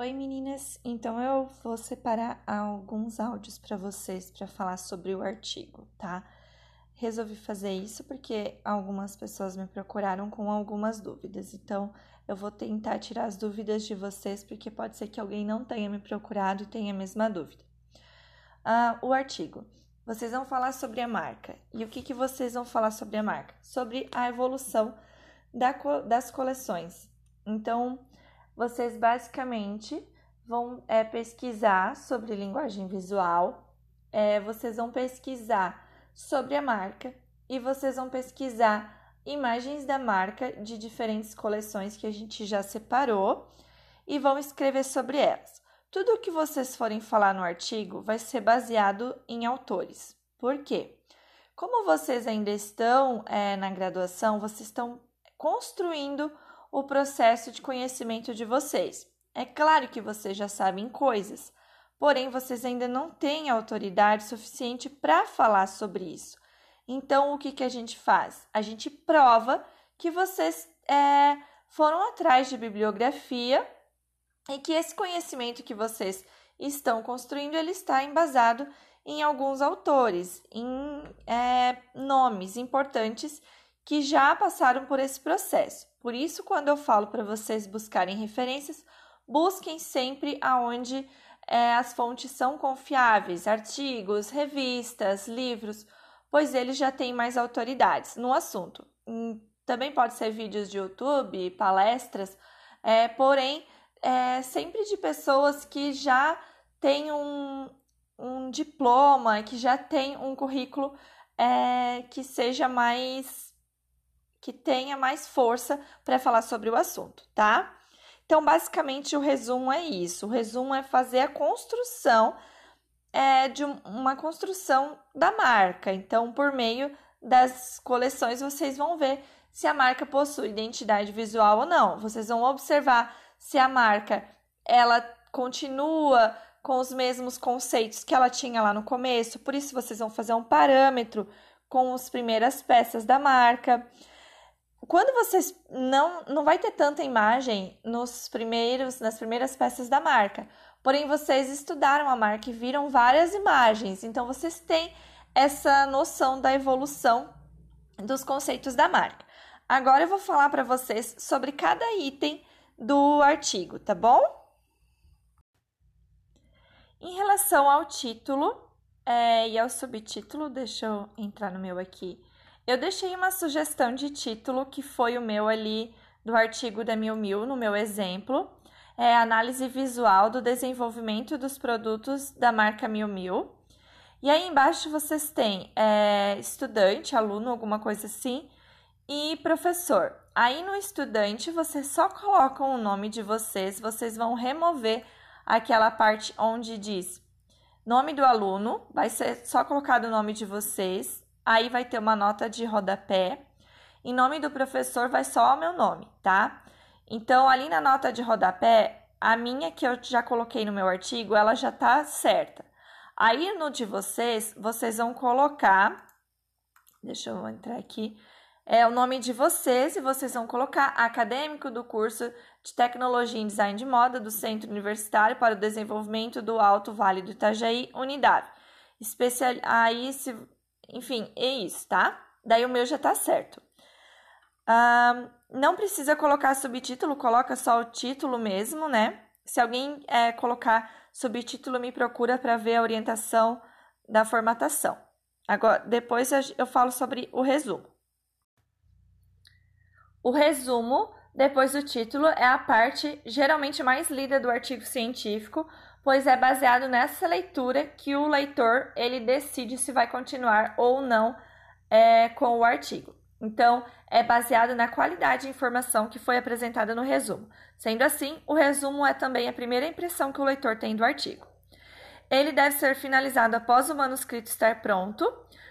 Oi meninas, então eu vou separar alguns áudios para vocês para falar sobre o artigo, tá? Resolvi fazer isso porque algumas pessoas me procuraram com algumas dúvidas, então eu vou tentar tirar as dúvidas de vocês porque pode ser que alguém não tenha me procurado e tenha a mesma dúvida. Ah, o artigo. Vocês vão falar sobre a marca. E o que, que vocês vão falar sobre a marca? Sobre a evolução da, das coleções. Então, vocês basicamente vão é, pesquisar sobre linguagem visual, é, vocês vão pesquisar sobre a marca e vocês vão pesquisar imagens da marca de diferentes coleções que a gente já separou e vão escrever sobre elas. Tudo o que vocês forem falar no artigo vai ser baseado em autores. Por quê? Como vocês ainda estão é, na graduação, vocês estão construindo o processo de conhecimento de vocês. É claro que vocês já sabem coisas, porém vocês ainda não têm autoridade suficiente para falar sobre isso. Então, o que, que a gente faz? A gente prova que vocês é, foram atrás de bibliografia e que esse conhecimento que vocês estão construindo ele está embasado em alguns autores, em é, nomes importantes que já passaram por esse processo. Por isso, quando eu falo para vocês buscarem referências, busquem sempre aonde é, as fontes são confiáveis, artigos, revistas, livros, pois eles já têm mais autoridades no assunto. Hum, também pode ser vídeos de YouTube, palestras, é, porém, é, sempre de pessoas que já têm um, um diploma, que já têm um currículo é, que seja mais que tenha mais força para falar sobre o assunto, tá? Então, basicamente, o resumo é isso. O resumo é fazer a construção é, de uma construção da marca. Então, por meio das coleções, vocês vão ver se a marca possui identidade visual ou não. Vocês vão observar se a marca ela continua com os mesmos conceitos que ela tinha lá no começo. Por isso, vocês vão fazer um parâmetro com as primeiras peças da marca quando vocês não não vai ter tanta imagem nos primeiros nas primeiras peças da marca. Porém, vocês estudaram a marca e viram várias imagens, então vocês têm essa noção da evolução dos conceitos da marca. Agora eu vou falar para vocês sobre cada item do artigo, tá bom? Em relação ao título é, e ao subtítulo, deixa eu entrar no meu aqui eu deixei uma sugestão de título que foi o meu ali do artigo da Mil Mil, no meu exemplo. É análise visual do desenvolvimento dos produtos da marca Mil Mil. E aí embaixo vocês têm é, estudante, aluno, alguma coisa assim, e professor. Aí no estudante vocês só colocam o nome de vocês, vocês vão remover aquela parte onde diz nome do aluno, vai ser só colocado o nome de vocês, aí vai ter uma nota de rodapé. Em nome do professor vai só o meu nome, tá? Então, ali na nota de rodapé, a minha que eu já coloquei no meu artigo, ela já tá certa. Aí no de vocês, vocês vão colocar, deixa eu entrar aqui, é o nome de vocês e vocês vão colocar acadêmico do curso de Tecnologia em Design de Moda do Centro Universitário para o Desenvolvimento do Alto Vale do Itajaí, Unidade. Especial... Aí, se enfim, é isso, tá? Daí o meu já tá certo. não precisa colocar subtítulo, coloca só o título mesmo, né? Se alguém é, colocar subtítulo, me procura para ver a orientação da formatação. Agora, depois eu falo sobre o resumo. O resumo, depois do título, é a parte geralmente mais lida do artigo científico, pois é baseado nessa leitura que o leitor ele decide se vai continuar ou não é, com o artigo. Então, é baseado na qualidade de informação que foi apresentada no resumo. Sendo assim, o resumo é também a primeira impressão que o leitor tem do artigo. Ele deve ser finalizado após o manuscrito estar pronto.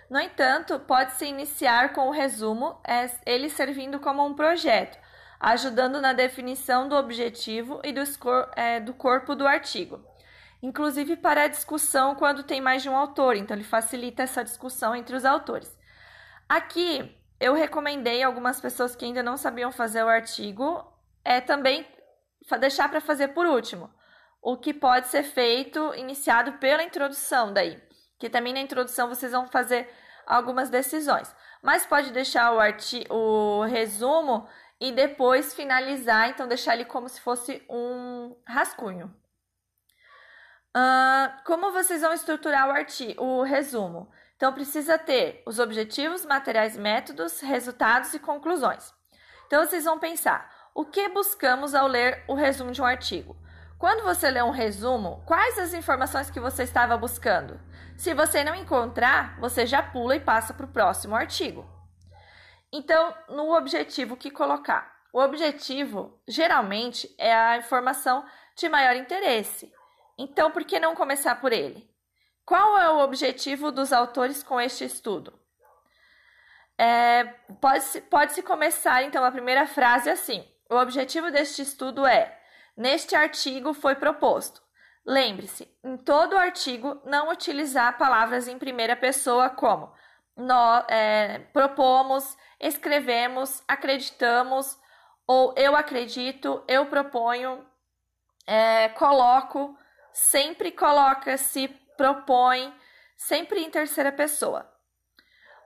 No entanto, pode-se iniciar com o resumo, é, ele servindo como um projeto, ajudando na definição do objetivo e do, é, do corpo do artigo inclusive para a discussão quando tem mais de um autor, então ele facilita essa discussão entre os autores. Aqui eu recomendei algumas pessoas que ainda não sabiam fazer o artigo, é também deixar para fazer por último, o que pode ser feito, iniciado pela introdução daí. Que também na introdução vocês vão fazer algumas decisões. Mas pode deixar o, arti o resumo e depois finalizar, então deixar ele como se fosse um rascunho. Como vocês vão estruturar o, artigo, o resumo? Então, precisa ter os objetivos, materiais, métodos, resultados e conclusões. Então, vocês vão pensar: o que buscamos ao ler o resumo de um artigo? Quando você lê um resumo, quais as informações que você estava buscando? Se você não encontrar, você já pula e passa para o próximo artigo. Então, no objetivo que colocar? O objetivo, geralmente, é a informação de maior interesse. Então, por que não começar por ele? Qual é o objetivo dos autores com este estudo? É, Pode-se pode começar, então, a primeira frase assim: O objetivo deste estudo é: Neste artigo foi proposto. Lembre-se, em todo artigo, não utilizar palavras em primeira pessoa como nós é, propomos, escrevemos, acreditamos, ou eu acredito, eu proponho, é, coloco, sempre coloca-se, propõe, sempre em terceira pessoa.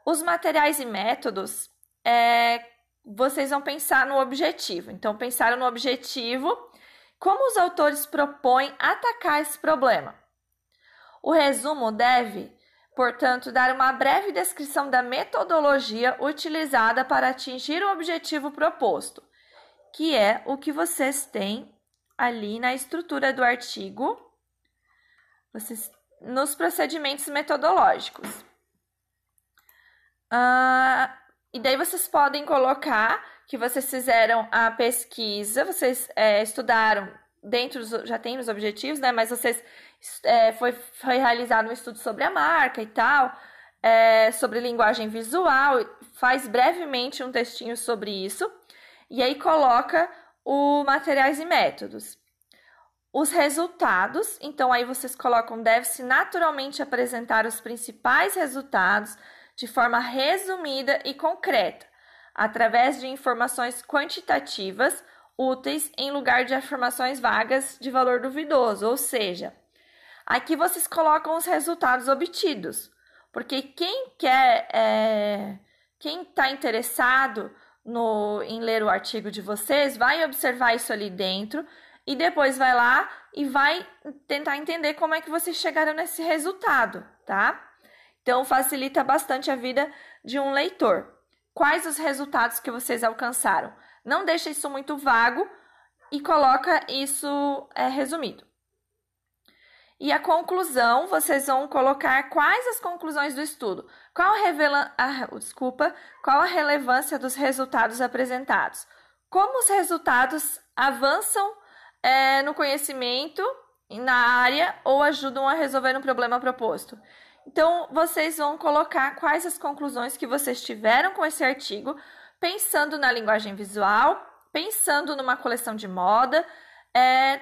Os materiais e métodos, é, vocês vão pensar no objetivo. Então, pensaram no objetivo, como os autores propõem atacar esse problema. O resumo deve portanto, dar uma breve descrição da metodologia utilizada para atingir o objetivo proposto, que é o que vocês têm ali na estrutura do artigo, vocês, nos procedimentos metodológicos. Ah, e daí vocês podem colocar que vocês fizeram a pesquisa, vocês é, estudaram dentro, já tem os objetivos, né? Mas vocês é, foi, foi realizado um estudo sobre a marca e tal, é, sobre linguagem visual, faz brevemente um textinho sobre isso, e aí coloca o materiais e métodos. Os resultados, então aí vocês colocam, deve-se naturalmente apresentar os principais resultados de forma resumida e concreta, através de informações quantitativas úteis em lugar de afirmações vagas de valor duvidoso, ou seja, Aqui vocês colocam os resultados obtidos, porque quem quer, é, quem está interessado no, em ler o artigo de vocês, vai observar isso ali dentro e depois vai lá e vai tentar entender como é que vocês chegaram nesse resultado, tá? Então facilita bastante a vida de um leitor. Quais os resultados que vocês alcançaram? Não deixa isso muito vago e coloca isso é, resumido. E a conclusão, vocês vão colocar quais as conclusões do estudo. Qual revela... ah, desculpa, qual a relevância dos resultados apresentados? Como os resultados avançam é, no conhecimento, na área, ou ajudam a resolver um problema proposto? Então, vocês vão colocar quais as conclusões que vocês tiveram com esse artigo, pensando na linguagem visual, pensando numa coleção de moda, é,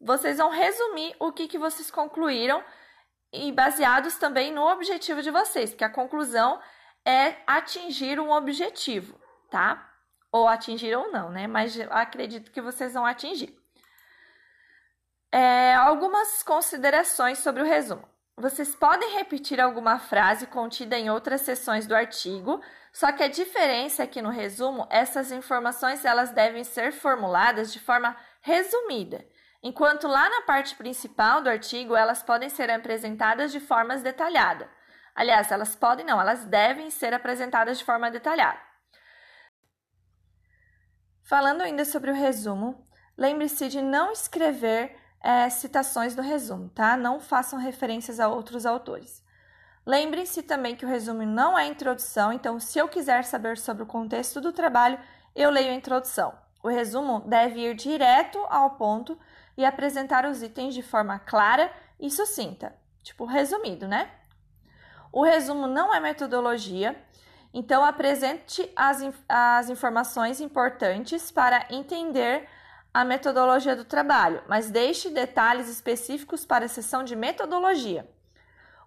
vocês vão resumir o que, que vocês concluíram e baseados também no objetivo de vocês, porque a conclusão é atingir um objetivo, tá? Ou atingir ou não, né? Mas acredito que vocês vão atingir. É, algumas considerações sobre o resumo. Vocês podem repetir alguma frase contida em outras seções do artigo, só que a diferença é que no resumo essas informações elas devem ser formuladas de forma resumida enquanto lá na parte principal do artigo elas podem ser apresentadas de forma detalhada. Aliás, elas podem não, elas devem ser apresentadas de forma detalhada. Falando ainda sobre o resumo, lembre-se de não escrever é, citações no resumo, tá? Não façam referências a outros autores. Lembrem-se também que o resumo não é introdução, então, se eu quiser saber sobre o contexto do trabalho, eu leio a introdução. O resumo deve ir direto ao ponto e apresentar os itens de forma clara e sucinta, tipo resumido, né? O resumo não é metodologia, então apresente as, as informações importantes para entender a metodologia do trabalho, mas deixe detalhes específicos para a sessão de metodologia.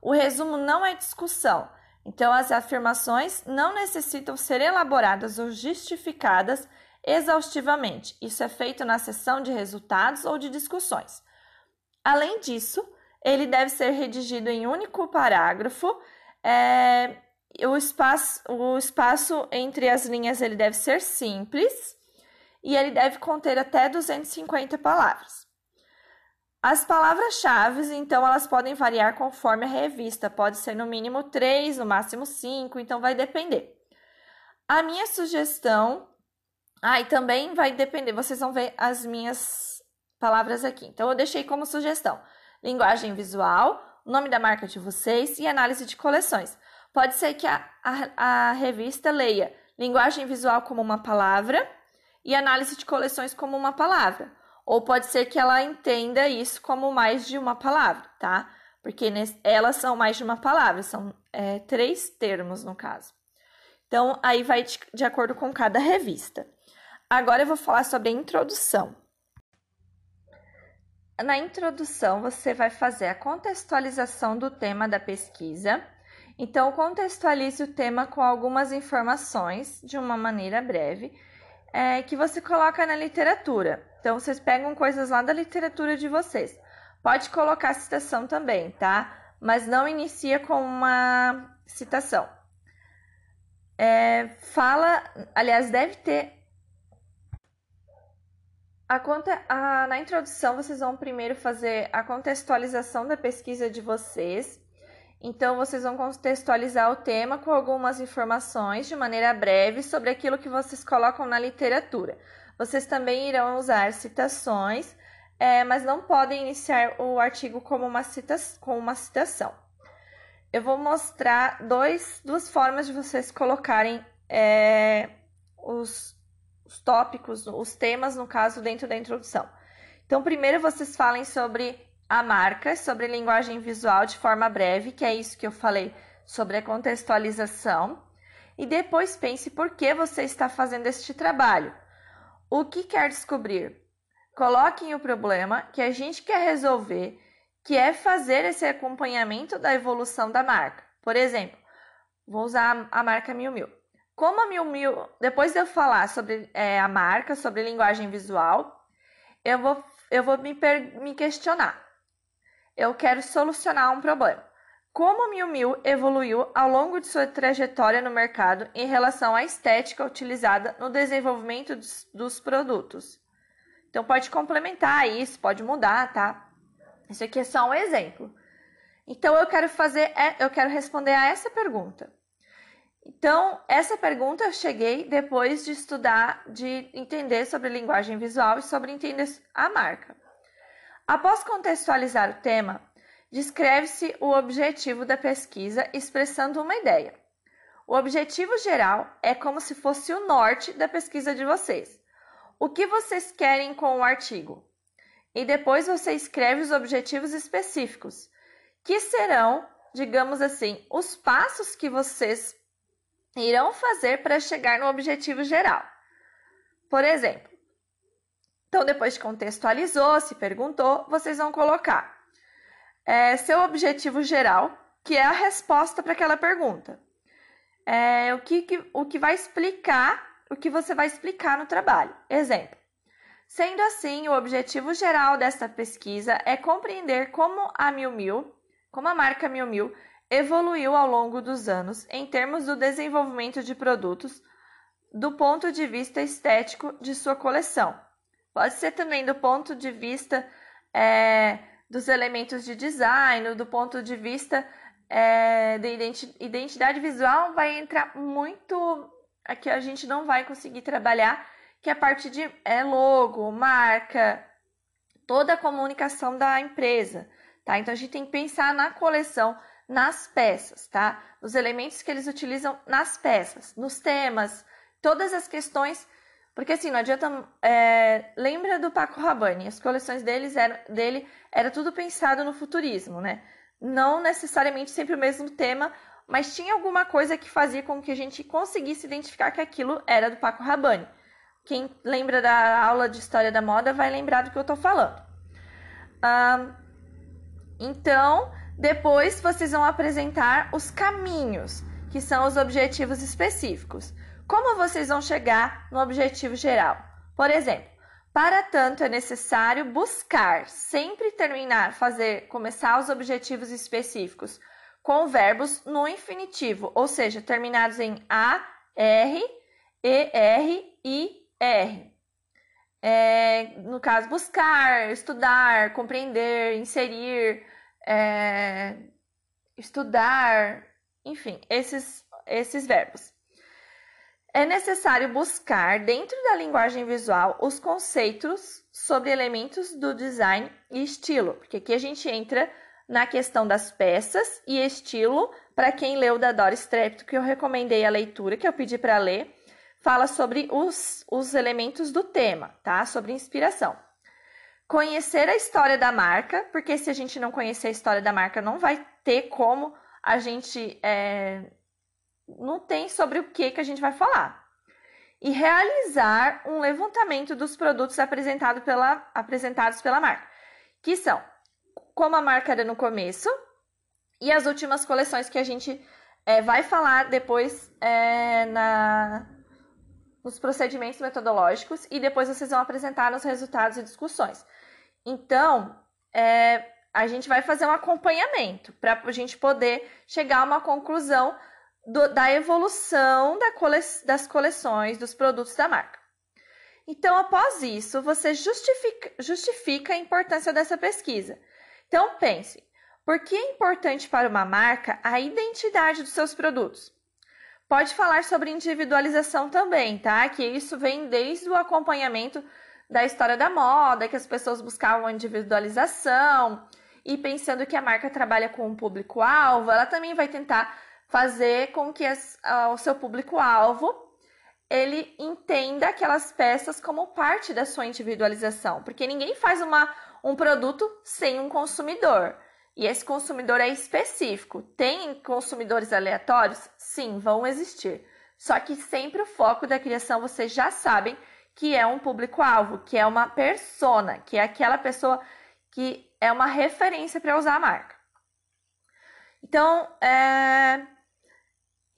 O resumo não é discussão, então as afirmações não necessitam ser elaboradas ou justificadas exaustivamente. Isso é feito na sessão de resultados ou de discussões. Além disso, ele deve ser redigido em único parágrafo. É, o, espaço, o espaço entre as linhas ele deve ser simples e ele deve conter até 250 palavras. As palavras-chave, então, elas podem variar conforme a revista. Pode ser no mínimo três, no máximo cinco, então vai depender. A minha sugestão. Ah, e também vai depender, vocês vão ver as minhas palavras aqui. Então, eu deixei como sugestão: linguagem visual, nome da marca de vocês e análise de coleções. Pode ser que a, a, a revista leia linguagem visual como uma palavra e análise de coleções como uma palavra ou pode ser que ela entenda isso como mais de uma palavra, tá? Porque elas são mais de uma palavra, são é, três termos no caso. Então, aí vai de, de acordo com cada revista. Agora eu vou falar sobre a introdução. Na introdução, você vai fazer a contextualização do tema da pesquisa. Então, contextualize o tema com algumas informações de uma maneira breve é, que você coloca na literatura. Então, vocês pegam coisas lá da literatura de vocês. Pode colocar citação também, tá? Mas não inicia com uma citação. É, fala, aliás, deve ter. A conta, a, na introdução, vocês vão primeiro fazer a contextualização da pesquisa de vocês. Então, vocês vão contextualizar o tema com algumas informações de maneira breve sobre aquilo que vocês colocam na literatura. Vocês também irão usar citações, é, mas não podem iniciar o artigo como uma cita com uma citação. Eu vou mostrar dois, duas formas de vocês colocarem é, os, os tópicos, os temas, no caso, dentro da introdução. Então, primeiro vocês falem sobre a marca, sobre linguagem visual de forma breve, que é isso que eu falei sobre a contextualização. E depois pense por que você está fazendo este trabalho. O que quer descobrir? Coloquem o problema que a gente quer resolver, que é fazer esse acompanhamento da evolução da marca. Por exemplo, vou usar a marca Mil Mil. Como a Mil depois de eu falar sobre é, a marca, sobre linguagem visual, eu vou, eu vou me, me questionar. Eu quero solucionar um problema. Como Miu Miu evoluiu ao longo de sua trajetória no mercado em relação à estética utilizada no desenvolvimento dos, dos produtos? Então pode complementar isso, pode mudar, tá? Isso aqui é só um exemplo. Então eu quero fazer, é, eu quero responder a essa pergunta. Então, essa pergunta eu cheguei depois de estudar, de entender sobre linguagem visual e sobre entender a marca. Após contextualizar o tema, descreve-se o objetivo da pesquisa expressando uma ideia. O objetivo geral é como se fosse o norte da pesquisa de vocês. O que vocês querem com o artigo? E depois você escreve os objetivos específicos, que serão, digamos assim, os passos que vocês irão fazer para chegar no objetivo geral. Por exemplo, então depois de contextualizou, se perguntou, vocês vão colocar é, seu objetivo geral, que é a resposta para aquela pergunta. É, o, que, que, o que vai explicar o que você vai explicar no trabalho. Exemplo. Sendo assim, o objetivo geral desta pesquisa é compreender como a Miu Miu, como a marca Miu Miu, evoluiu ao longo dos anos em termos do desenvolvimento de produtos do ponto de vista estético de sua coleção. Pode ser também do ponto de vista é, dos elementos de design, do ponto de vista é, de identidade visual, vai entrar muito. Aqui a gente não vai conseguir trabalhar, que é a parte de é, logo, marca, toda a comunicação da empresa. Tá? Então a gente tem que pensar na coleção, nas peças, tá? Nos elementos que eles utilizam nas peças, nos temas, todas as questões porque assim, não adianta. É, lembra do Paco Rabanne? As coleções deles eram, dele era tudo pensado no futurismo, né? Não necessariamente sempre o mesmo tema, mas tinha alguma coisa que fazia com que a gente conseguisse identificar que aquilo era do Paco Rabanne. Quem lembra da aula de história da moda vai lembrar do que eu estou falando. Então, depois vocês vão apresentar os caminhos, que são os objetivos específicos. Como vocês vão chegar no objetivo geral? Por exemplo, Para tanto, é necessário buscar sempre terminar, fazer, começar os objetivos específicos com verbos no infinitivo, ou seja, terminados em A, R, E, R, I, R. É, no caso, buscar, estudar, compreender, inserir, é, estudar, enfim, esses, esses verbos é necessário buscar dentro da linguagem visual os conceitos sobre elementos do design e estilo, porque aqui a gente entra na questão das peças e estilo. Para quem leu da Doris Strepto, que eu recomendei a leitura, que eu pedi para ler, fala sobre os, os elementos do tema, tá? Sobre inspiração. Conhecer a história da marca, porque se a gente não conhecer a história da marca, não vai ter como a gente é, não tem sobre o que, que a gente vai falar. E realizar um levantamento dos produtos apresentado pela, apresentados pela marca, que são como a marca era no começo e as últimas coleções que a gente é, vai falar depois é, na, nos procedimentos metodológicos e depois vocês vão apresentar nos resultados e discussões. Então, é, a gente vai fazer um acompanhamento para a gente poder chegar a uma conclusão do, da evolução da cole, das coleções dos produtos da marca. Então, após isso, você justifica, justifica a importância dessa pesquisa. Então, pense: por que é importante para uma marca a identidade dos seus produtos? Pode falar sobre individualização também, tá? Que isso vem desde o acompanhamento da história da moda, que as pessoas buscavam individualização e pensando que a marca trabalha com um público-alvo, ela também vai tentar fazer com que as, o seu público-alvo ele entenda aquelas peças como parte da sua individualização, porque ninguém faz uma, um produto sem um consumidor. E esse consumidor é específico. Tem consumidores aleatórios? Sim, vão existir. Só que sempre o foco da criação vocês já sabem que é um público-alvo, que é uma persona, que é aquela pessoa que é uma referência para usar a marca. Então, é,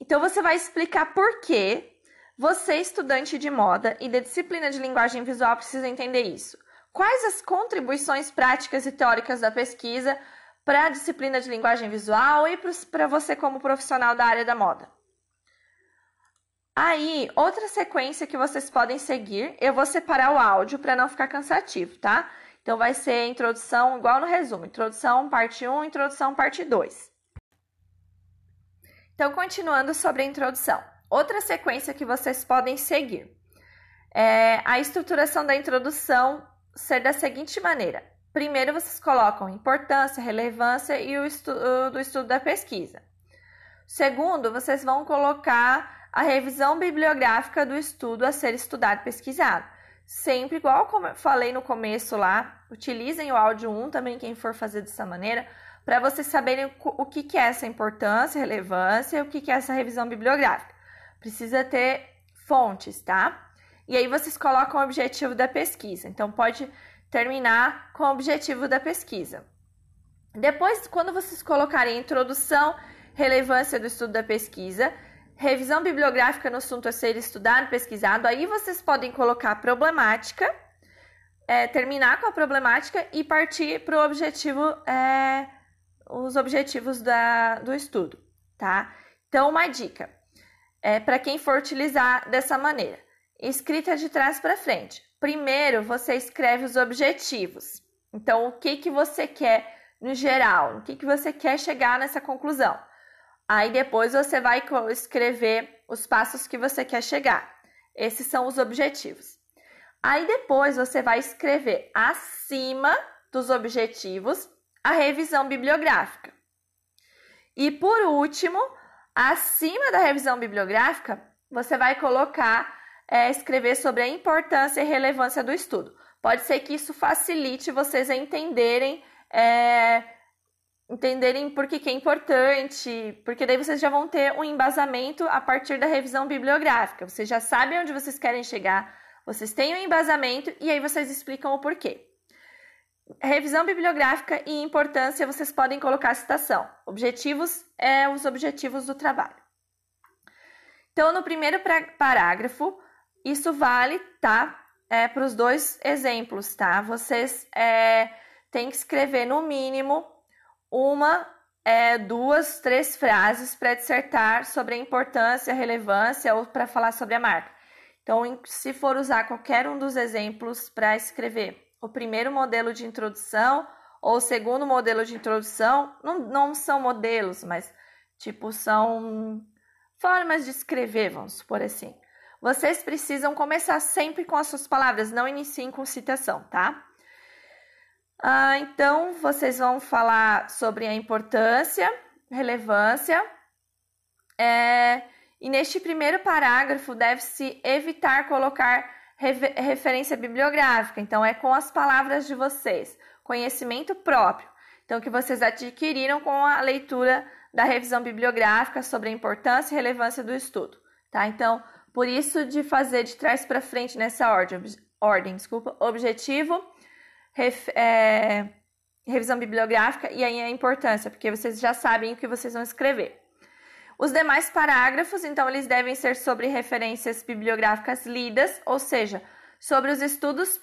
então você vai explicar por que você, estudante de moda e da disciplina de linguagem visual, precisa entender isso. Quais as contribuições práticas e teóricas da pesquisa para a disciplina de linguagem visual e para você como profissional da área da moda? Aí, outra sequência que vocês podem seguir, eu vou separar o áudio para não ficar cansativo, tá? Então vai ser introdução igual no resumo, introdução parte 1, introdução parte 2. Então, continuando sobre a introdução. Outra sequência que vocês podem seguir é a estruturação da introdução ser da seguinte maneira. Primeiro, vocês colocam importância, relevância e o estudo, do estudo da pesquisa. Segundo, vocês vão colocar a revisão bibliográfica do estudo a ser estudado pesquisado. Sempre igual como eu falei no começo lá, utilizem o áudio 1 também, quem for fazer dessa maneira, para vocês saberem o que, é essa importância, relevância o que, é essa revisão bibliográfica. Precisa ter fontes, tá? E aí vocês colocam o objetivo da pesquisa. Então, pode terminar com o objetivo da pesquisa. Depois, quando vocês colocarem introdução, relevância do estudo da pesquisa, revisão bibliográfica no assunto a ser estudado, pesquisado, aí vocês podem colocar problemática, é, terminar com a problemática e partir para o objetivo é, os objetivos da, do estudo, tá? Então, uma dica é para quem for utilizar dessa maneira: escrita de trás para frente. Primeiro, você escreve os objetivos. Então, o que, que você quer no geral? O que, que você quer chegar nessa conclusão? Aí depois você vai escrever os passos que você quer chegar. Esses são os objetivos. Aí depois você vai escrever acima dos objetivos a revisão bibliográfica. E por último, acima da revisão bibliográfica, você vai colocar, é, escrever sobre a importância e relevância do estudo. Pode ser que isso facilite vocês a entenderem, é, entenderem por que, que é importante, porque daí vocês já vão ter um embasamento a partir da revisão bibliográfica. Vocês já sabem onde vocês querem chegar, vocês têm um embasamento e aí vocês explicam o porquê. Revisão bibliográfica e importância, vocês podem colocar citação. Objetivos é os objetivos do trabalho. Então, no primeiro parágrafo, isso vale, tá? é, para os dois exemplos, tá? Vocês é, têm que escrever no mínimo uma, é, duas, três frases para dissertar sobre a importância, a relevância ou para falar sobre a marca. Então, se for usar qualquer um dos exemplos para escrever o primeiro modelo de introdução ou o segundo modelo de introdução, não, não são modelos, mas tipo são formas de escrever, vamos supor assim. Vocês precisam começar sempre com as suas palavras, não iniciem com citação, tá? Ah, então, vocês vão falar sobre a importância, relevância, é, e neste primeiro parágrafo deve-se evitar colocar referência bibliográfica. Então, é com as palavras de vocês, conhecimento próprio. Então, que vocês adquiriram com a leitura da revisão bibliográfica sobre a importância e relevância do estudo. Tá? Então, por isso de fazer de trás para frente nessa ordem, ordem desculpa, objetivo, ref, é, revisão bibliográfica e aí a importância, porque vocês já sabem o que vocês vão escrever. Os demais parágrafos, então, eles devem ser sobre referências bibliográficas lidas, ou seja, sobre os estudos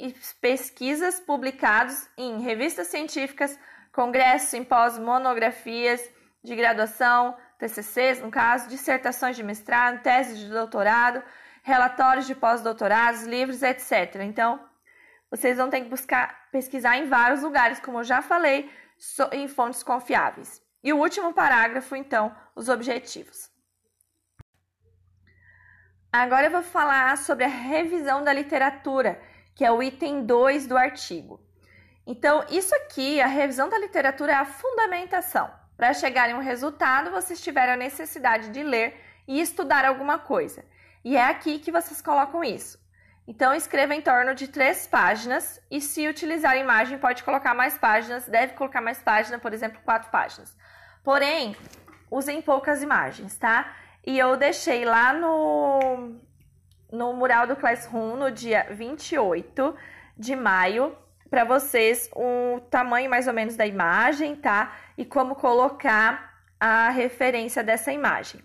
e pesquisas publicados em revistas científicas, congressos, simpósios, monografias de graduação, TCCs, no caso, dissertações de mestrado, teses de doutorado, relatórios de pós-doutorados, livros, etc. Então, vocês vão ter que buscar pesquisar em vários lugares, como eu já falei, em fontes confiáveis. E o último parágrafo, então, os objetivos. Agora eu vou falar sobre a revisão da literatura, que é o item 2 do artigo. Então, isso aqui, a revisão da literatura é a fundamentação. Para chegar em um resultado, vocês tiveram a necessidade de ler e estudar alguma coisa. E é aqui que vocês colocam isso. Então, escreva em torno de três páginas e, se utilizar imagem, pode colocar mais páginas, deve colocar mais páginas, por exemplo, quatro páginas. Porém, usem poucas imagens, tá? E eu deixei lá no, no mural do Classroom no dia 28 de maio para vocês o tamanho mais ou menos da imagem, tá? E como colocar a referência dessa imagem.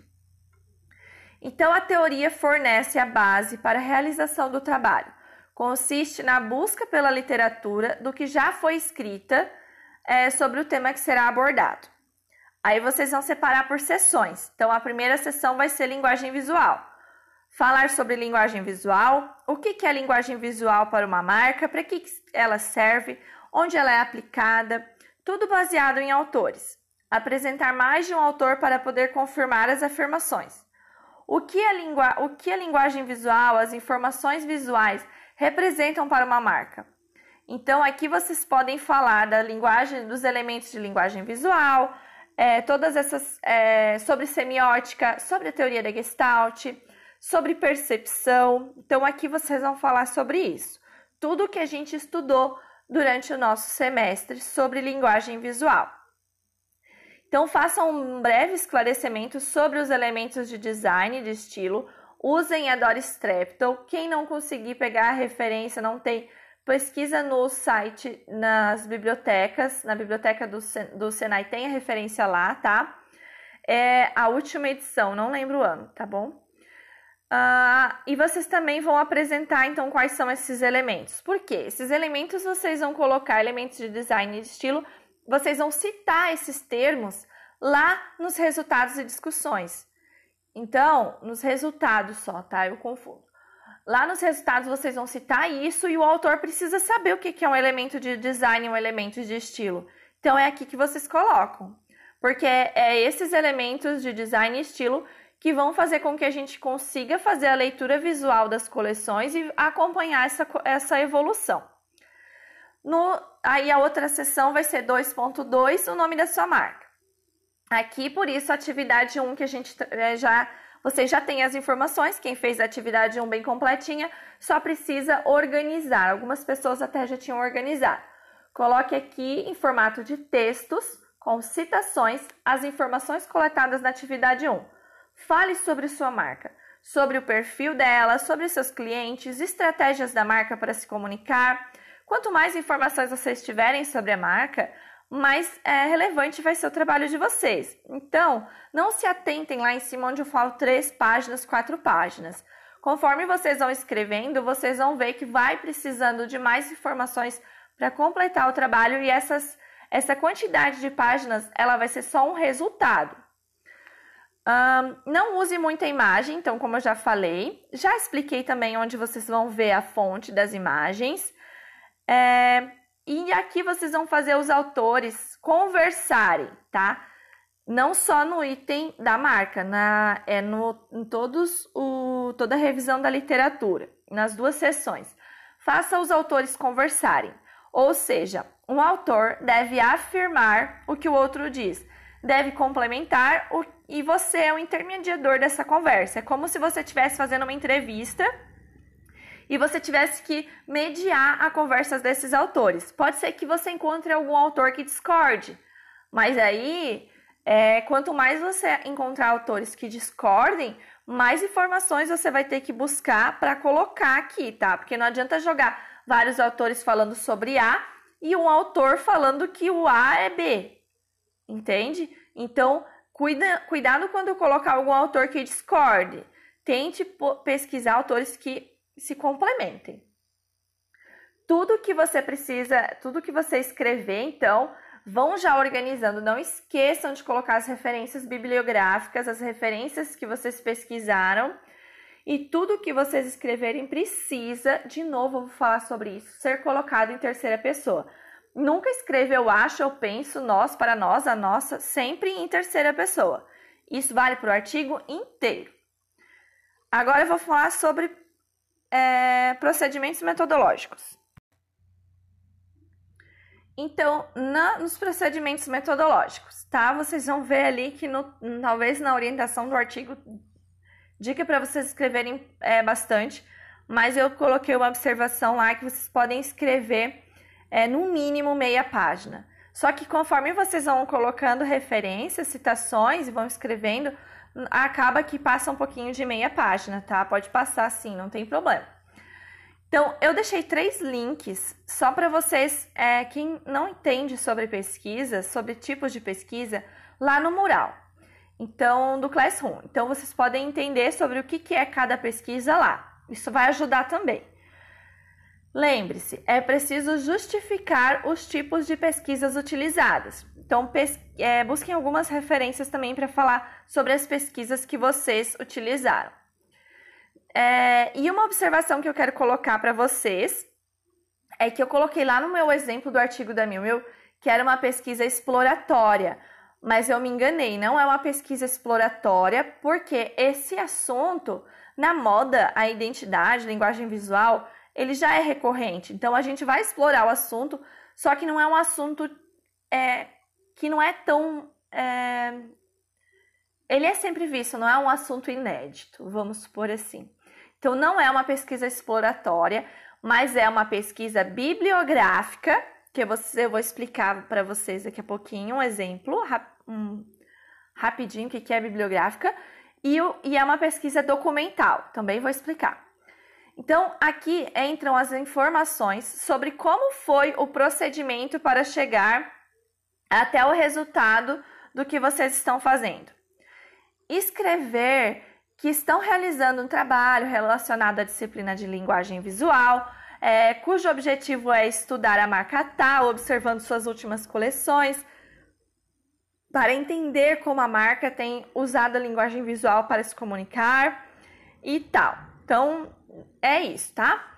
Então, a teoria fornece a base para a realização do trabalho. Consiste na busca pela literatura do que já foi escrita é, sobre o tema que será abordado. Aí vocês vão separar por sessões. Então, a primeira sessão vai ser linguagem visual. Falar sobre linguagem visual, o que é linguagem visual para uma marca, para que ela serve, onde ela é aplicada, tudo baseado em autores. Apresentar mais de um autor para poder confirmar as afirmações. O que a, o que a linguagem visual, as informações visuais representam para uma marca? Então, aqui vocês podem falar da linguagem, dos elementos de linguagem visual, é, todas essas é, sobre semiótica, sobre a teoria da Gestalt, sobre percepção. Então, aqui vocês vão falar sobre isso. Tudo que a gente estudou durante o nosso semestre sobre linguagem visual. Então, façam um breve esclarecimento sobre os elementos de design de estilo. Usem a Doris Treptow. Quem não conseguir pegar a referência, não tem pesquisa no site, nas bibliotecas, na biblioteca do, do Senai tem a referência lá, tá? É a última edição, não lembro o ano, tá bom? Uh, e vocês também vão apresentar, então, quais são esses elementos. Por quê? Esses elementos vocês vão colocar, elementos de design e de estilo, vocês vão citar esses termos lá nos resultados e discussões. Então, nos resultados só, tá? Eu confundo. Lá nos resultados vocês vão citar isso e o autor precisa saber o que é um elemento de design um elemento de estilo. Então é aqui que vocês colocam, porque é esses elementos de design e estilo que vão fazer com que a gente consiga fazer a leitura visual das coleções e acompanhar essa, essa evolução. No, aí a outra sessão vai ser 2.2, o nome da sua marca. Aqui, por isso, a atividade 1 que a gente é, já você já tem as informações, quem fez a atividade 1 bem completinha, só precisa organizar. Algumas pessoas até já tinham organizado. Coloque aqui em formato de textos, com citações, as informações coletadas na atividade 1. Fale sobre sua marca, sobre o perfil dela, sobre seus clientes, estratégias da marca para se comunicar. Quanto mais informações vocês tiverem sobre a marca, mais é, relevante vai ser o trabalho de vocês. Então, não se atentem lá em cima onde eu falo três páginas, quatro páginas. conforme vocês vão escrevendo, vocês vão ver que vai precisando de mais informações para completar o trabalho e essas, essa quantidade de páginas ela vai ser só um resultado. Um, não use muita imagem, então, como eu já falei, já expliquei também onde vocês vão ver a fonte das imagens. É, e aqui vocês vão fazer os autores conversarem, tá? Não só no item da marca, na, é no, em todos o, toda a revisão da literatura, nas duas sessões. Faça os autores conversarem. Ou seja, um autor deve afirmar o que o outro diz deve complementar o, e você é o intermediador dessa conversa. É como se você estivesse fazendo uma entrevista e você tivesse que mediar a conversa desses autores. Pode ser que você encontre algum autor que discorde, mas aí, é, quanto mais você encontrar autores que discordem, mais informações você vai ter que buscar para colocar aqui, tá? Porque não adianta jogar vários autores falando sobre A e um autor falando que o A é B entende? Então, cuida, cuidado quando colocar algum autor que discorde. Tente pesquisar autores que se complementem. Tudo que você precisa, tudo que você escrever, então, vão já organizando. Não esqueçam de colocar as referências bibliográficas, as referências que vocês pesquisaram. E tudo que vocês escreverem precisa, de novo, vou falar sobre isso, ser colocado em terceira pessoa. Nunca escreva eu acho, eu penso, nós, para nós, a nossa, sempre em terceira pessoa. Isso vale para o artigo inteiro. Agora eu vou falar sobre é, procedimentos metodológicos. Então, na, nos procedimentos metodológicos, tá? Vocês vão ver ali que no, talvez na orientação do artigo, dica para vocês escreverem é, bastante, mas eu coloquei uma observação lá que vocês podem escrever é, no mínimo meia página. Só que conforme vocês vão colocando referências, citações e vão escrevendo, acaba que passa um pouquinho de meia página, tá? Pode passar sim, não tem problema. Então, eu deixei três links só para vocês, é, quem não entende sobre pesquisa, sobre tipos de pesquisa, lá no mural. Então, do Classroom. Então, vocês podem entender sobre o que, que é cada pesquisa lá. Isso vai ajudar também. Lembre-se, é preciso justificar os tipos de pesquisas utilizadas. Então, é, busquem algumas referências também para falar sobre as pesquisas que vocês utilizaram. É, e uma observação que eu quero colocar para vocês é que eu coloquei lá no meu exemplo do artigo da Milmil que era uma pesquisa exploratória, mas eu me enganei, não é uma pesquisa exploratória, porque esse assunto na moda, a identidade, linguagem visual, ele já é recorrente. Então a gente vai explorar o assunto, só que não é um assunto é, que não é tão. É, ele é sempre visto, não é um assunto inédito, vamos supor assim. Então não é uma pesquisa exploratória, mas é uma pesquisa bibliográfica, que eu vou, explicar para vocês daqui a pouquinho um exemplo, um, rapidinho, que é bibliográfica, e, e é uma pesquisa documental, também vou explicar. Então, aqui entram as informações sobre como foi o procedimento para chegar até o resultado do que vocês estão fazendo. Escrever que estão realizando um trabalho relacionado à disciplina de linguagem visual, é, cujo objetivo é estudar a marca tal, observando suas últimas coleções, para entender como a marca tem usado a linguagem visual para se comunicar e tal. Então, é isso, tá?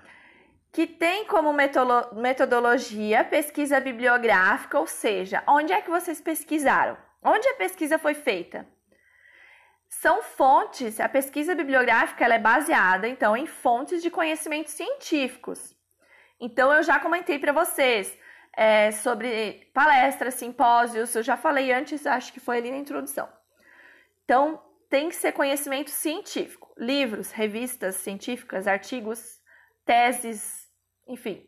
Que tem como metodologia pesquisa bibliográfica, ou seja, onde é que vocês pesquisaram? Onde a pesquisa foi feita? São fontes, a pesquisa bibliográfica ela é baseada, então, em fontes de conhecimentos científicos. Então, eu já comentei para vocês é, sobre palestras, simpósios, eu já falei antes, acho que foi ali na introdução. Então, tem que ser conhecimento científico. Livros, revistas científicas, artigos, teses, enfim.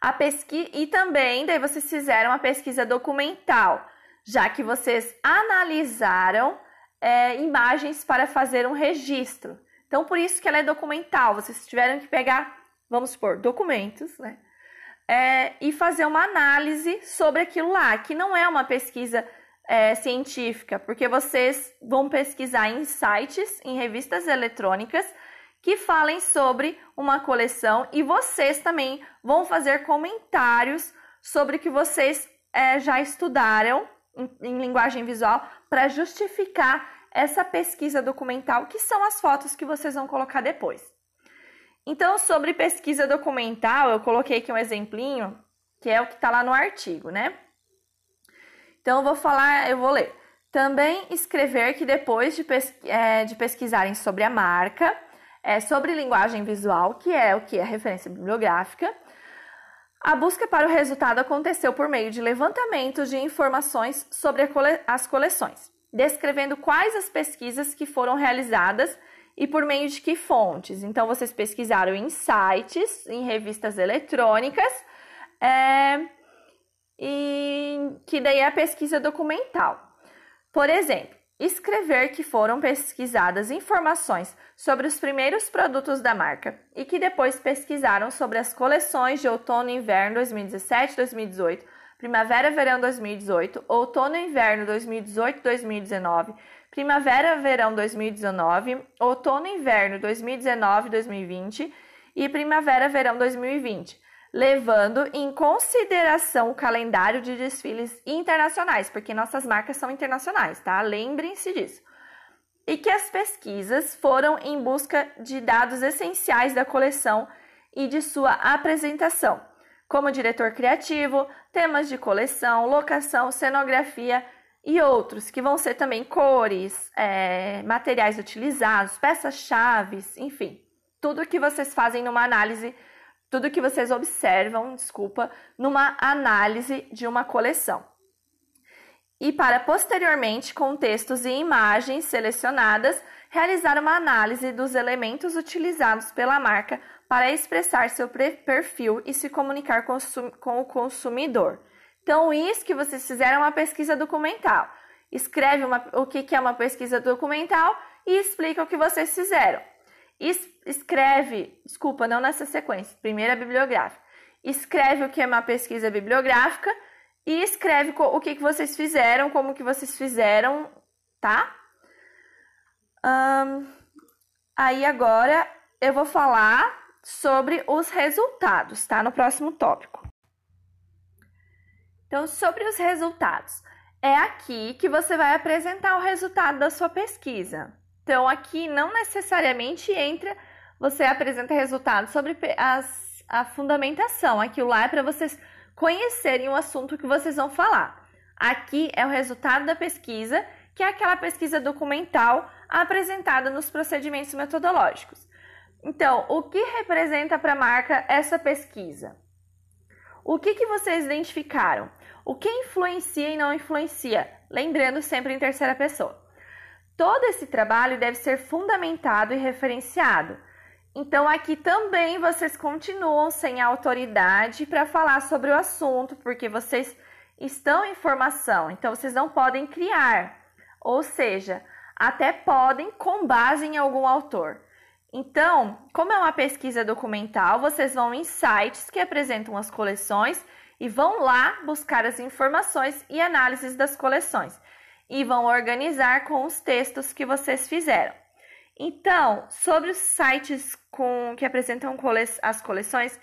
A pesquisa e também daí vocês fizeram a pesquisa documental, já que vocês analisaram é, imagens para fazer um registro. Então, por isso que ela é documental. Vocês tiveram que pegar, vamos supor, documentos, né? É, e fazer uma análise sobre aquilo lá, que não é uma pesquisa é, científica, porque vocês vão pesquisar em sites, em revistas eletrônicas, que falem sobre uma coleção e vocês também vão fazer comentários sobre o que vocês é, já estudaram em, em linguagem visual para justificar essa pesquisa documental, que são as fotos que vocês vão colocar depois. Então, sobre pesquisa documental, eu coloquei aqui um exemplinho, que é o que está lá no artigo, né? Então, eu vou falar, eu vou ler. Também escrever que depois de, pesqu é, de pesquisarem sobre a marca, é, sobre linguagem visual, que é o que é referência bibliográfica, a busca para o resultado aconteceu por meio de levantamentos de informações sobre cole as coleções descrevendo quais as pesquisas que foram realizadas e por meio de que fontes. Então, vocês pesquisaram em sites, em revistas eletrônicas, é, e que daí é a pesquisa documental. Por exemplo, escrever que foram pesquisadas informações sobre os primeiros produtos da marca e que depois pesquisaram sobre as coleções de outono e inverno 2017-2018 Primavera Verão 2018, Outono e Inverno 2018-2019, Primavera Verão 2019, Outono e Inverno 2019-2020 e Primavera Verão 2020, levando em consideração o calendário de desfiles internacionais, porque nossas marcas são internacionais, tá? Lembrem-se disso. E que as pesquisas foram em busca de dados essenciais da coleção e de sua apresentação como diretor criativo, temas de coleção, locação, cenografia e outros, que vão ser também cores, é, materiais utilizados, peças-chave, enfim, tudo que vocês fazem numa análise, tudo que vocês observam, desculpa, numa análise de uma coleção. E para posteriormente, com textos e imagens selecionadas, realizar uma análise dos elementos utilizados pela marca para expressar seu perfil e se comunicar com, o consumidor. Então, isso que vocês fizeram é uma pesquisa documental. Escreve uma, o que, que é uma pesquisa documental e explica o que vocês fizeram. Es, escreve, desculpa, não nessa sequência, primeira é bibliográfica. Escreve o que é uma pesquisa bibliográfica e escreve o que, que vocês fizeram, como que vocês fizeram, tá? Um, aí agora eu vou falar sobre os resultados, tá? No próximo tópico. Então, sobre os resultados. É aqui que você vai apresentar o resultado da sua pesquisa. Então, aqui não necessariamente entra, você apresenta resultados sobre as, a fundamentação. Aquilo lá é para vocês conhecerem o assunto que vocês vão falar. Aqui é o resultado da pesquisa, que é aquela pesquisa documental apresentada nos procedimentos metodológicos. Então, o que representa para a marca essa pesquisa? O que, que vocês identificaram? O que influencia e não influencia? Lembrando sempre em terceira pessoa. Todo esse trabalho deve ser fundamentado e referenciado. Então, aqui também vocês continuam sem autoridade para falar sobre o assunto, porque vocês estão em formação, então vocês não podem criar. Ou seja, até podem com base em algum autor. Então, como é uma pesquisa documental, vocês vão em sites que apresentam as coleções e vão lá buscar as informações e análises das coleções e vão organizar com os textos que vocês fizeram. Então, sobre os sites com, que apresentam cole, as coleções,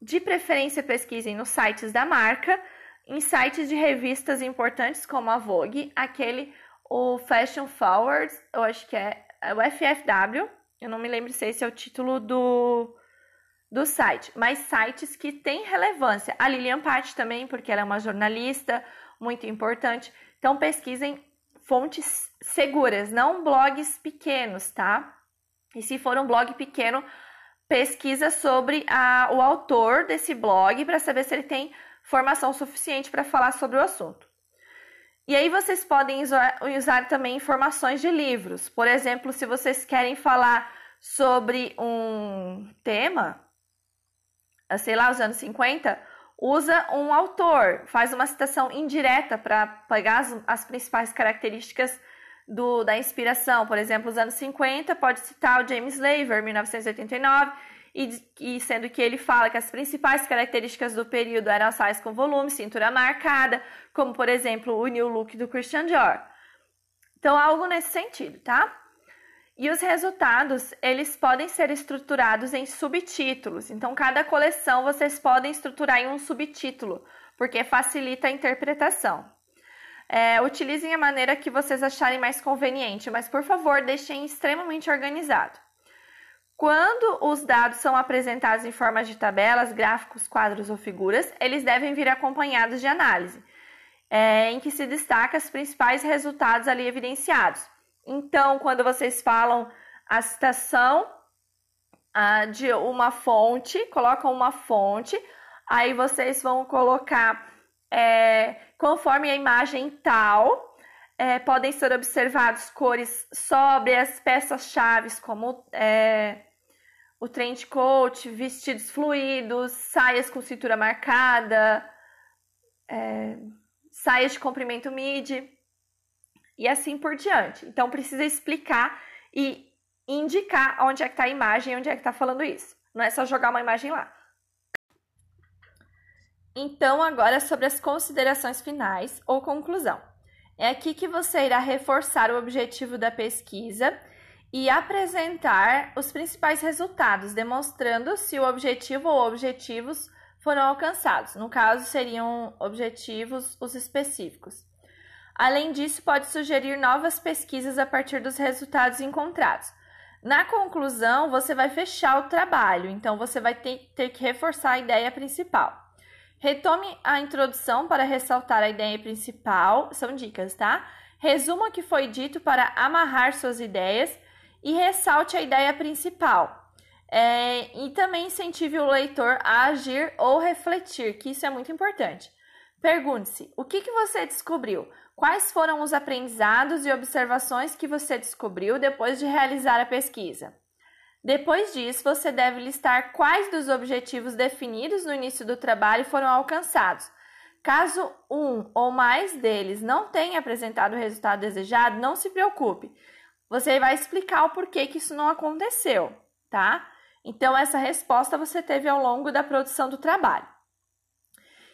de preferência pesquisem nos sites da marca, em sites de revistas importantes como a Vogue, aquele o Fashion Forward, eu acho que é, é o FFW, eu não me lembro se esse é o título do, do site, mas sites que têm relevância. A Lilian Patti também, porque ela é uma jornalista muito importante. Então pesquisem fontes seguras, não blogs pequenos, tá? E se for um blog pequeno, pesquisa sobre a, o autor desse blog para saber se ele tem formação suficiente para falar sobre o assunto. E aí vocês podem usar, usar também informações de livros. Por exemplo, se vocês querem falar sobre um tema, sei lá, os anos 50, usa um autor, faz uma citação indireta para pegar as, as, principais características do, da inspiração. Por exemplo, os anos 50, pode citar o James Laver, 1989, e, e, sendo que ele fala que as principais características do período eram sais com volume, cintura marcada, como por exemplo o new look do Christian Dior. Então, algo nesse sentido, tá? E os resultados, eles podem ser estruturados em subtítulos. Então, cada coleção vocês podem estruturar em um subtítulo, porque facilita a interpretação. É, utilizem a maneira que vocês acharem mais conveniente, mas por favor, deixem extremamente organizado. Quando os dados são apresentados em forma de tabelas, gráficos, quadros ou figuras, eles devem vir acompanhados de análise, é, em que se destaca os principais resultados ali evidenciados. Então, quando vocês falam a citação ah, de uma fonte, colocam uma fonte, aí vocês vão colocar é, conforme a imagem tal, é, podem ser observados cores sóbrias, peças-chave como é, o trend coat, vestidos fluidos, saias com cintura marcada, é, saias de comprimento midi e assim por diante. Então precisa explicar e indicar onde é que está a imagem onde é que está falando isso. Não é só jogar uma imagem lá. Então, agora sobre as considerações finais ou conclusão. É aqui que você irá reforçar o objetivo da pesquisa e apresentar os principais resultados, demonstrando se o objetivo ou objetivos foram alcançados. No caso, seriam objetivos os específicos. Além disso, pode sugerir novas pesquisas a partir dos resultados encontrados. Na conclusão, você vai fechar o trabalho, então você vai ter, que reforçar a ideia principal. Retome a introdução para ressaltar a ideia principal, são dicas, tá? Resuma o que foi dito para amarrar suas ideias e ressalte a ideia principal. É, e também incentive o leitor a agir ou refletir, que isso é muito importante. Pergunte-se: o que, que você descobriu? Quais foram os aprendizados e observações que você descobriu depois de realizar a pesquisa? Depois disso, você deve listar quais dos objetivos definidos no início do trabalho foram alcançados. Caso um ou mais deles não tenha apresentado o resultado desejado, não se preocupe. Você vai explicar o porquê que isso não aconteceu, tá? Então, essa resposta você teve ao longo da produção do trabalho.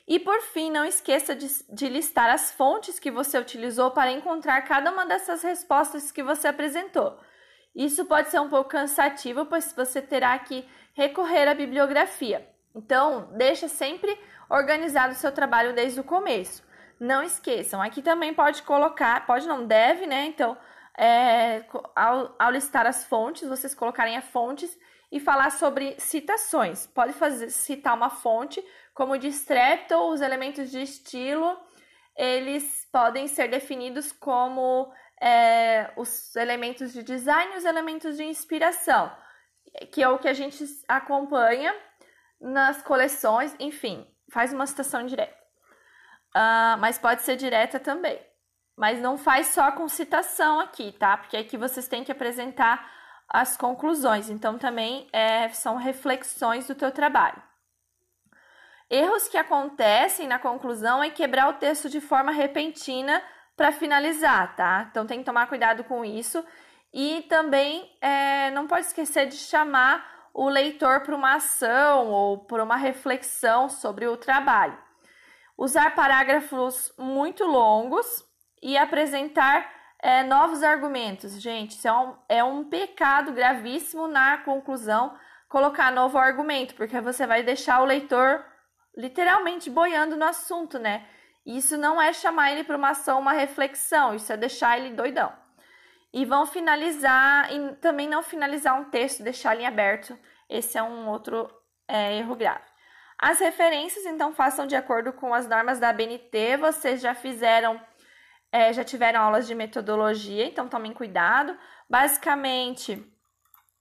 E por fim, não esqueça de, de, listar as fontes que você utilizou para encontrar cada uma dessas respostas que você apresentou. Isso pode ser um pouco cansativo, pois você terá que recorrer à bibliografia. Então, deixa sempre organizado o seu trabalho desde o começo. Não esqueçam, aqui também pode colocar, pode não deve, né? Então, é, ao, ao listar as fontes, vocês colocarem as fontes e falar sobre citações. Pode fazer citar uma fonte, como de Streptow, os elementos de estilo, eles podem ser definidos como é, os elementos de design e os elementos de inspiração, que é o que a gente acompanha nas coleções, enfim, faz uma citação direta. Uh, mas pode ser direta também. Mas não faz só com citação aqui, tá? Porque aqui vocês têm que apresentar as conclusões. Então, também é, são reflexões do teu trabalho. Erros que acontecem na conclusão é quebrar o texto de forma repentina para finalizar, tá? Então tem que tomar cuidado com isso. E também é, não pode esquecer de chamar o leitor para uma ação ou para uma reflexão sobre o trabalho. Usar parágrafos muito longos e apresentar é, novos argumentos. Gente, isso é um, é um pecado gravíssimo na conclusão colocar novo argumento, porque você vai deixar o leitor literalmente boiando no assunto, né? Isso não é chamar ele para uma ação, uma reflexão, isso é deixar ele doidão. E vão finalizar, e também não finalizar um texto, deixar ele aberto. Esse é um outro é, erro grave. As referências, então, façam de acordo com as normas da ABNT. Vocês já fizeram é, já tiveram aulas de metodologia, então tomem cuidado. Basicamente,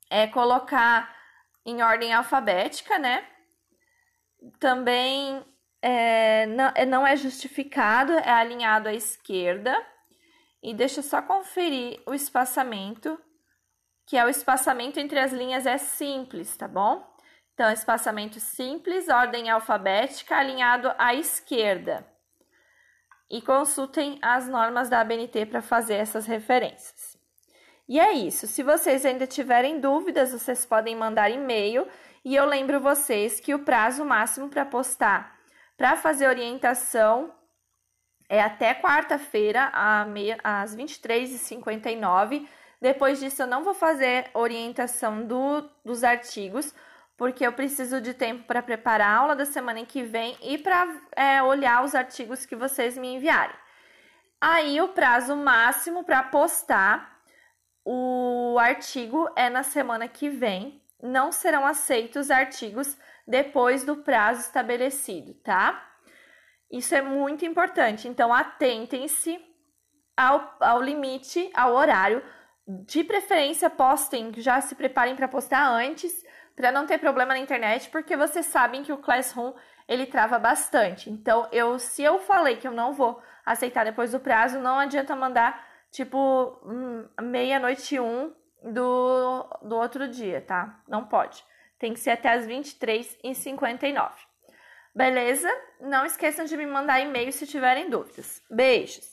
é colocar em ordem alfabética, né? Também é, não, é, não é justificado, é alinhado à esquerda. E deixa eu só conferir o espaçamento, que é o espaçamento entre as linhas é simples, tá bom? Então, espaçamento simples, ordem alfabética, alinhado à esquerda e consultem as normas da ABNT para fazer essas referências. E é isso. Se vocês ainda tiverem dúvidas, vocês podem mandar e-mail e eu lembro vocês que o prazo máximo para postar para fazer orientação é até quarta-feira, às 23h59, Depois disso, eu não vou fazer orientação do, dos artigos, porque eu preciso de tempo para preparar a aula da semana que vem e para é, olhar os artigos que vocês me enviarem. Aí, o prazo máximo para postar o artigo é na semana que vem. Não serão aceitos artigos depois do prazo estabelecido, tá? Isso é muito importante. Então, atentem-se ao, ao limite, ao horário. De preferência, postem, já se preparem para postar antes, para não ter problema na internet, porque vocês sabem que o Classroom ele trava bastante. Então, eu, se eu falei que eu não vou aceitar depois do prazo, não adianta mandar tipo hum, meia-noite um do, do outro dia, tá? Não pode. Tem que ser até as 23h59. Beleza? Não esqueçam de me mandar e-mail se tiverem dúvidas. Beijos!